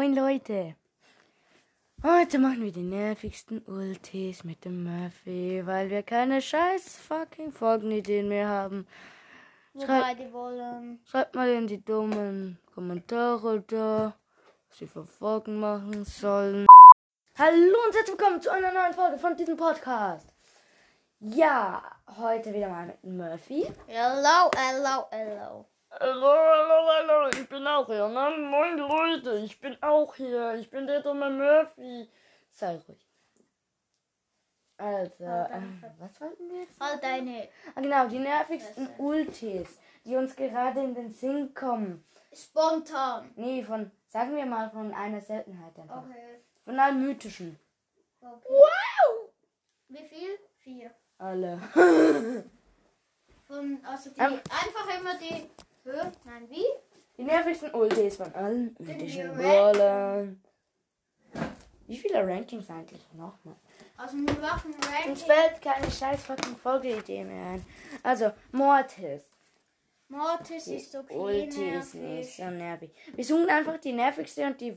Moin Leute. Heute machen wir die nervigsten Ultis mit dem Murphy, weil wir keine scheiß fucking Folgenideen mehr haben. Wollen. Schreibt mal in die dummen Kommentare da, was sie für Folgen machen sollen. Hallo und herzlich willkommen zu einer neuen Folge von diesem Podcast. Ja, heute wieder mal mit Murphy. Hello, hello, hello. Hallo, hallo, hallo, ich bin auch hier. Ne? Moin Leute, ich bin auch hier. Ich bin der dumme Murphy. Sei ruhig. Also, ähm, was wollten wir jetzt? All deine Ah, genau, die nervigsten Ultis, die uns gerade in den Sinn kommen. spontan. Nee, von, sagen wir mal, von einer Seltenheit einfach. Okay. Von allen mythischen. okay. Wow! Wie viel? Vier. Alle. Von, also die, Ähm. einfach immer die Nein, wie? Die nervigsten Ultis von allen mythischen Brawlern. Wie viele Rankings eigentlich nochmal? Also wir machen Uns fällt keine scheiß fucking Folgeidee mehr ein. Also, Mortis. Mortis ist okay. Ulti ist nicht so nervig. Wir suchen einfach die nervigste und die,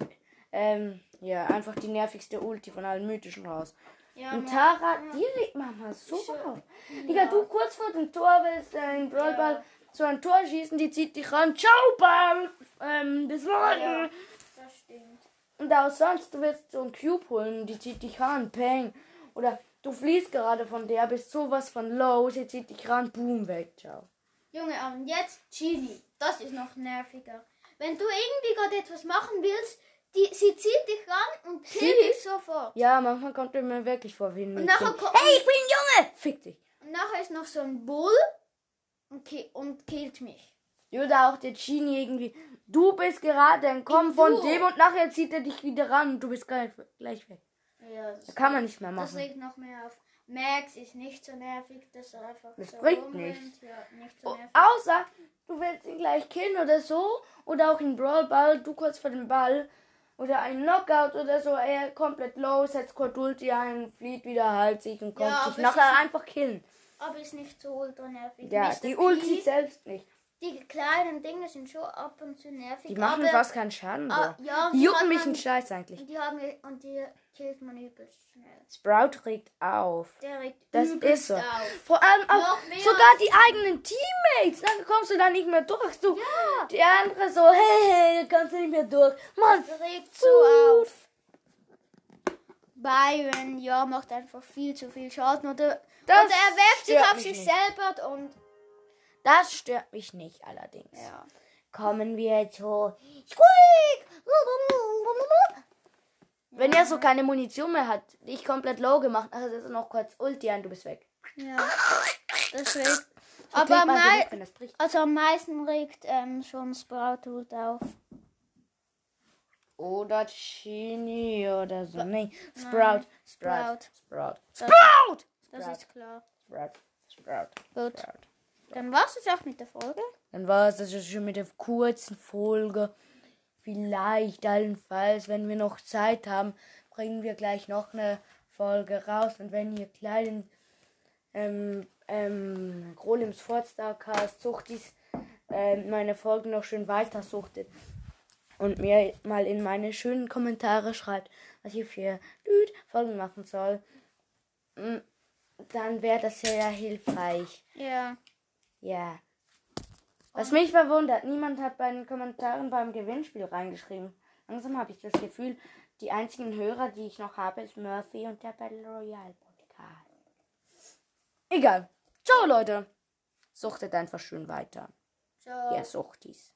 ähm, ja, einfach die nervigste Ulti von allen mythischen raus. Ja, Und Tara, die regt manchmal so auf. Digga, du kurz vor dem Tor willst äh, den Brawlball zu einem Tor schießen, die zieht dich ran. Ciao, Ball! Ähm, bis morgen! Ja, das stimmt. Und auch sonst, du willst so einen Cube holen, die zieht dich ran, peng. Oder du fliehst gerade von der, bist sowas von low, sie zieht dich ran, boom, weg, ciao. Junge, und jetzt Chili. Das ist noch nerviger. Wenn du irgendwie gerade etwas machen willst, die, sie zieht dich ran und killt dich sofort. Ja, manchmal kommt mir wirklich vor wie ein Und Mädchen. nachher kommt- Hey, ich bin ein Junge! Fick dich. Und nachher ist noch so ein Bull und, ki und killt mich. Oder auch der Genie irgendwie. Du bist gerade entkommen von dem und nachher zieht er dich wieder ran und du bist gleich, gleich weg. Ja, das, Da kann man nicht mehr das machen. regt noch mehr auf. Max ist nicht so nervig, dass er einfach Das so bringt rumrennt. nichts. Ja, nicht so nervig. außer du willst ihn gleich killen oder so. Oder auch in Brawl Ball, du kurz vor dem Ball. Oder ein Knockout oder so, er komplett low, setzt kurz Ulti ein, flieht wieder, heilt sich und kommt Ja, sich nachher ist- einfach killen. Aber ist nicht so ultra nervig. Ja, Mr. die P, Ulti selbst nicht. Die kleinen Dinge sind schon ab und zu nervig. Die machen aber, fast keinen Schaden. Ah, ja, die die jucken mich einen Scheiß eigentlich. Und die haben und die killt man übelst schnell. Sprout regt auf. Der regt Das ist so. auf. Vor allem auch sogar die eigenen Teammates. Dann kommst du da nicht mehr durch. Du, Ja. Die andere so, hey, hey, du kommst nicht mehr durch. Mann, Das regt so auf. Byron, ja, macht einfach viel zu viel Schaden. Oder, Das oder er werft sich auf sich selber und. Das stört mich nicht allerdings. Ja. Kommen wir zu Squeak. Wenn er so keine Munition mehr hat, dich komplett low gemacht, also ist noch kurz Ulti an, du bist weg. ja. Das regt. So Aber das also am meisten regt ähm, schon Sprout auf. Oder Chini oder so. Nee, Sprout. Sprout. Sprout. Sprout! das ist klar. Sprout. Sprout. Gut. Sprout. Dann war's es auch mit der Folge. Dann war es das jetzt schon mit der kurzen Folge. Vielleicht allenfalls, wenn wir noch Zeit haben, bringen wir gleich noch eine Folge raus. Und wenn ihr kleinen ähm, ähm, Grolims Fortstarcast Suchtis ähm, meine Folgen noch schön weiter suchtet und mir mal in meine schönen Kommentare schreibt, was ich für Lüd Folgen machen soll, mm, dann wäre das sehr hilfreich. Ja. Ja. Was mich verwundert, niemand hat bei den Kommentaren beim Gewinnspiel reingeschrieben. Langsam habe ich das Gefühl, die einzigen Hörer, die ich noch habe, ist Murphy und der Battle Royale Podcast. Egal. Ciao, Leute. Suchtet einfach schön weiter. Ciao. Ja, Suchtis.